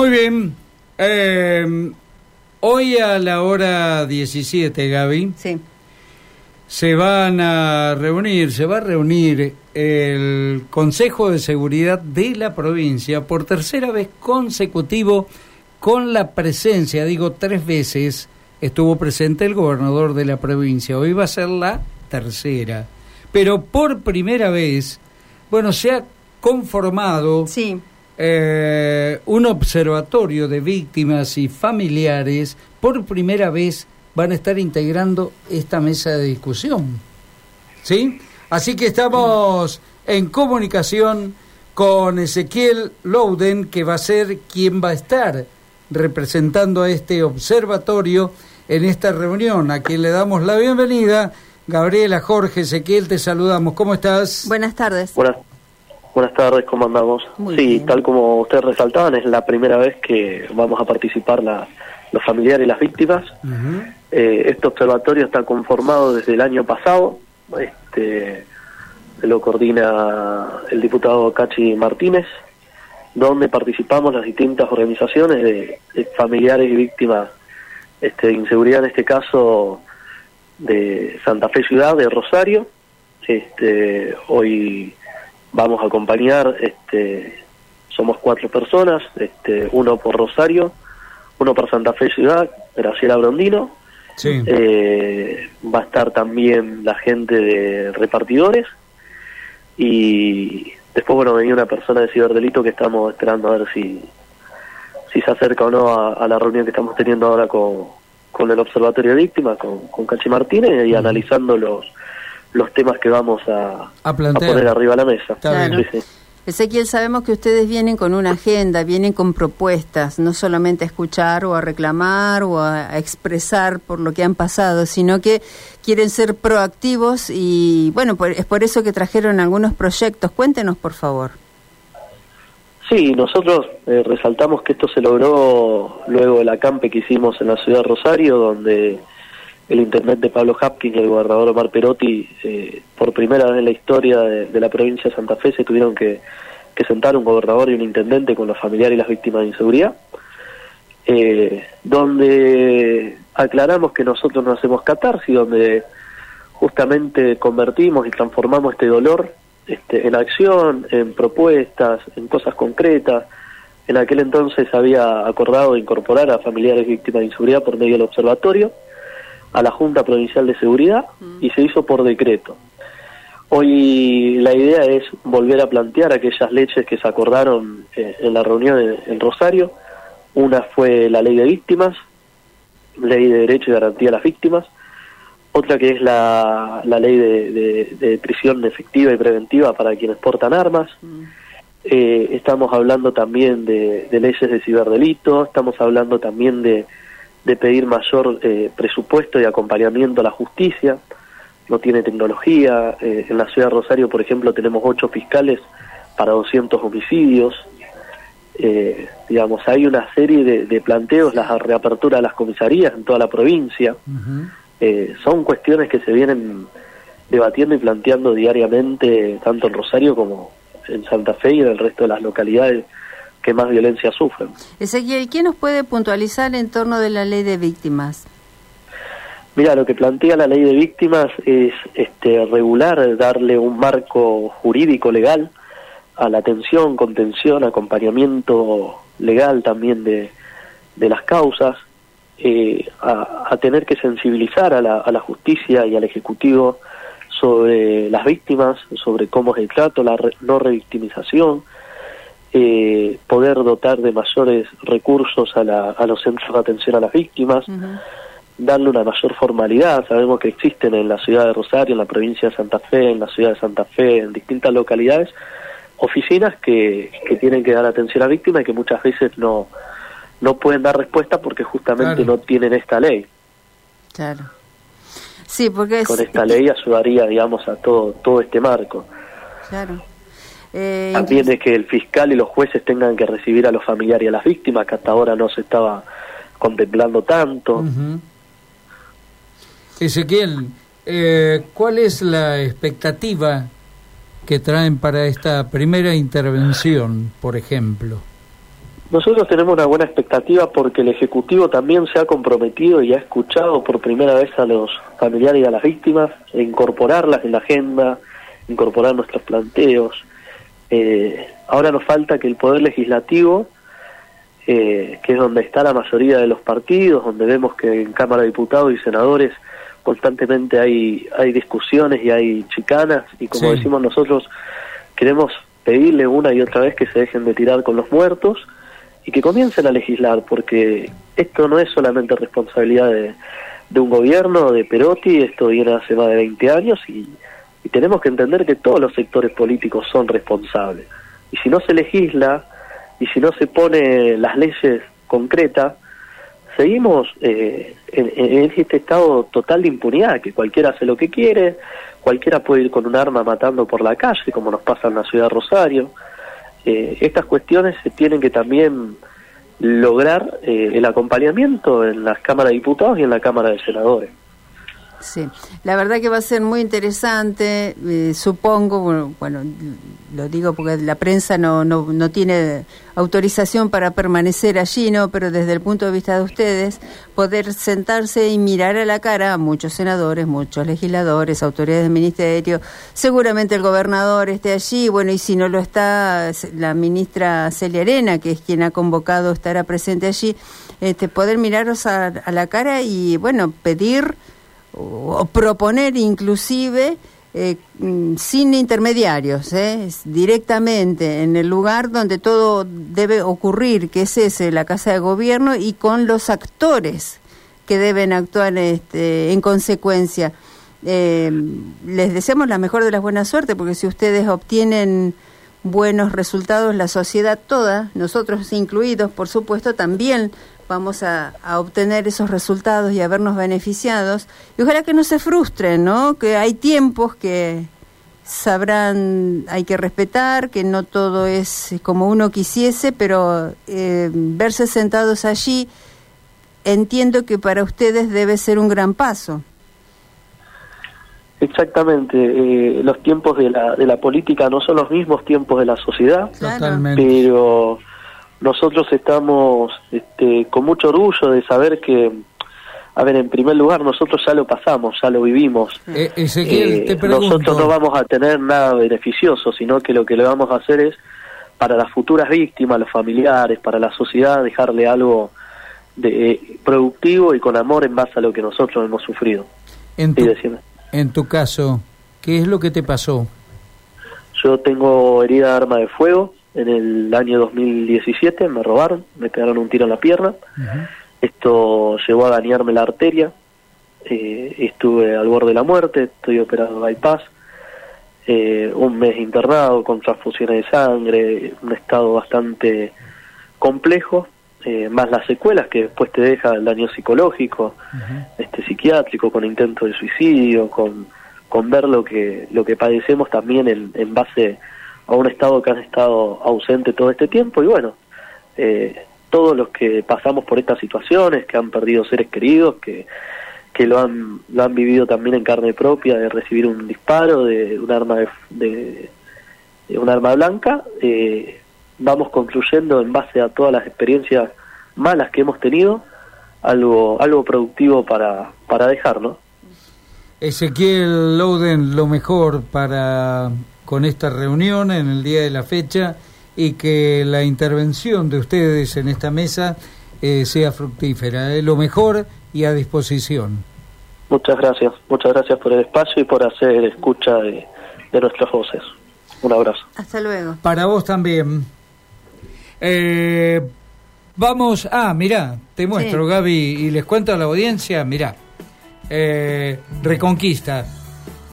Muy bien. Eh, hoy a la hora 17, Gaby. Sí. Se van a reunir, se va a reunir el Consejo de Seguridad de la provincia por tercera vez consecutivo con la presencia, digo tres veces, estuvo presente el gobernador de la provincia. Hoy va a ser la tercera. Pero por primera vez, bueno, se ha conformado Sí. Eh, un observatorio de víctimas y familiares. Por primera vez van a estar integrando esta mesa de discusión. ¿Sí? Así que estamos en comunicación con Ezequiel Louden, que va a ser quien va a estar representando a este observatorio en esta reunión, a quien le damos la bienvenida. Gabriela, Jorge, Ezequiel, te saludamos. ¿Cómo estás? Buenas tardes. Buenas, buenas tardes, ¿cómo andamos? Muy sí, bien. tal como ustedes resaltaban, es la primera vez que vamos a participar la- los familiares y las víctimas. Eh, este observatorio está conformado desde el año pasado, este, lo coordina el diputado Cachi Martínez, donde participamos las distintas organizaciones de, de familiares y víctimas este, de inseguridad, en este caso de Santa Fe Ciudad, de Rosario. Este, hoy vamos a acompañar, este, somos cuatro personas, este, uno por Rosario, uno por Santa Fe Ciudad, Graciela Brondino, Sí. eh, va a estar también la gente de repartidores. Y después, bueno, venía una persona de ciberdelito que estamos esperando a ver si, si se acerca o no a, a la reunión que estamos teniendo ahora con, con el Observatorio de Víctimas, con, con Cachi Martínez y analizando los, los temas que vamos a, A plantear. poner arriba de la mesa. Sí, sí. Ezequiel, sabemos que ustedes vienen con una agenda, vienen con propuestas, no solamente a escuchar o a reclamar o a, a expresar por lo que han pasado, sino que quieren ser proactivos y, bueno, por- es por eso que trajeron algunos proyectos. Cuéntenos, por favor. Sí, nosotros eh, resaltamos que esto se logró luego del acampe que hicimos en la ciudad de Rosario, donde el intendente Pablo Hapkin y el gobernador Omar Perotti, eh, por primera vez en la historia de, la provincia de Santa Fe, se tuvieron que, que sentar un gobernador y un intendente con los familiares y las víctimas de inseguridad, eh, donde aclaramos que nosotros no hacemos catarsis, donde justamente convertimos y transformamos este dolor este, en acción, en propuestas, en cosas concretas. En aquel entonces había acordado incorporar a familiares víctimas de inseguridad por medio del observatorio a la Junta Provincial de Seguridad y se hizo por decreto. Hoy la idea es volver a plantear aquellas leyes que se acordaron eh, en la reunión en, Rosario. Una fue la ley de víctimas, ley de derecho y garantía a las víctimas, otra que es la, la ley de prisión efectiva y preventiva para quienes portan armas. Eh, estamos hablando también de, de leyes de ciberdelito, estamos hablando también de, de pedir mayor eh, presupuesto y acompañamiento a la justicia. No tiene tecnología. eh, en la ciudad de Rosario, por ejemplo, tenemos ocho fiscales para 200 homicidios. Eh, digamos, hay una serie de, de planteos, la reapertura de las comisarías en toda la provincia. Eh, son cuestiones que se vienen debatiendo y planteando diariamente, tanto en Rosario como en Santa Fe y en el resto de las localidades que más violencia sufren. Ezequiel, ¿quién nos puede puntualizar en torno de la ley de víctimas? Mira, lo que plantea la ley de víctimas es este, regular, darle un marco jurídico legal a la atención, contención, acompañamiento legal también de, de las causas, eh, a, a tener que sensibilizar a la, a la justicia y al Ejecutivo sobre las víctimas, sobre cómo es el trato, la re- no revictimización, eh, poder dotar de mayores recursos a, la- a los centros de atención a las víctimas, darle una mayor formalidad. Sabemos que existen en la ciudad de Rosario, en la provincia de Santa Fe, en la ciudad de Santa Fe, en distintas localidades, oficinas que, que tienen que dar atención a víctimas y que muchas veces no, no pueden dar respuesta porque justamente Claro. no tienen esta ley. Claro. Sí, porque es... Con esta ley ayudaría, digamos, a todo, todo este marco. Claro. Eh, También es que el fiscal y los jueces tengan que recibir a los familiares y a las víctimas, que hasta ahora no se estaba contemplando tanto. Ezequiel, eh, ¿cuál es la expectativa que traen para esta primera intervención, por ejemplo? Nosotros tenemos una buena expectativa porque el Ejecutivo también se ha comprometido y ha escuchado por primera vez a los familiares y a las víctimas, e incorporarlas en la agenda, incorporar nuestros planteos. Eh, ahora nos falta que el Poder Legislativo, eh, que es donde está la mayoría de los partidos, donde vemos que en Cámara de Diputados y Senadores constantemente hay, hay discusiones y hay chicanas, y como decimos nosotros, queremos pedirle una y otra vez que se dejen de tirar con los muertos y que comiencen a legislar, porque esto no es solamente responsabilidad de, de un gobierno, de Perotti, esto viene hace más de 20 años y, y tenemos que entender que todos los sectores políticos son responsables. Y si no se legisla y si no se pone las leyes concretas, seguimos eh, en, este estado total de impunidad, que cualquiera hace lo que quiere, cualquiera puede ir con un arma matando por la calle, como nos pasa en la ciudad de Rosario. Eh, estas cuestiones se tienen que también lograr eh, el acompañamiento en las cámaras de diputados y en la Cámara de Senadores. Sí, la verdad que va a ser muy interesante, eh, supongo, bueno, lo digo porque la prensa no, no, no tiene autorización para permanecer allí, ¿no? Pero desde el punto de vista de ustedes, poder sentarse y mirar a la cara a muchos senadores, muchos legisladores, autoridades del ministerio, seguramente el gobernador esté allí, bueno, y si no lo está, la ministra Celia Arena, que es quien ha convocado, estará presente allí, este, poder miraros a, a la cara y, bueno, pedir o proponer inclusive eh, mm, sin intermediarios, ¿eh? directamente en el lugar donde todo debe ocurrir, que es ese, la Casa de Gobierno, y con los actores que deben actuar este, en consecuencia. Eh, les deseamos la mejor de las buenas suertes, porque si ustedes obtienen buenos resultados, la sociedad toda, nosotros incluidos, por supuesto, también vamos a, obtener esos resultados y a vernos beneficiados. Y ojalá que no se frustren, ¿no? Que hay tiempos que sabrán, hay que respetar, que no todo es como uno quisiese, pero eh, verse sentados allí, entiendo que para ustedes debe ser un gran paso. Exactamente, eh, los tiempos de la, de la política no son los mismos tiempos de la sociedad, pero nosotros estamos este, con mucho orgullo de saber que, a ver, en primer lugar, nosotros ya lo pasamos, ya lo vivimos. Eh, Ezequiel, te eh, nosotros no vamos a tener nada beneficioso, sino que lo que le vamos a hacer es, para las futuras víctimas, los familiares, para la sociedad, dejarle algo de, eh, productivo y con amor en base a lo que nosotros hemos sufrido. En tu, en tu caso, ¿qué es lo que te pasó? Yo tengo herida de arma de fuego, en el año 2017 me robaron, me pegaron un tiro en la pierna. Esto llevó a dañarme la arteria. Eh, estuve al borde de la muerte, estoy operado de bypass. Eh, un mes internado con transfusiones de sangre, un estado bastante complejo, eh, más las secuelas que después te deja el daño psicológico, este psiquiátrico, con intento de suicidio, con, con ver lo que, lo que padecemos también en, en base a un Estado que han estado ausente todo este tiempo. Y bueno, eh, todos los que pasamos por estas situaciones, que han perdido seres queridos, que, que lo, han, lo han vivido también en carne propia, de recibir un disparo de un arma, de, de, un arma blanca, eh, vamos construyendo en base a todas las experiencias malas que hemos tenido, algo, algo productivo para, para dejar, ¿no? Ezequiel Louden, lo mejor para con esta reunión en el día de la fecha y que la intervención de ustedes en esta mesa eh, sea fructífera. Es lo mejor y a disposición. Muchas gracias, muchas gracias por el espacio y por hacer escucha de, nuestras voces. Un abrazo. Hasta luego. Para vos también. Eh, vamos, ah, mirá, te muestro Gaby y les cuento a la audiencia, mirá, eh, Reconquista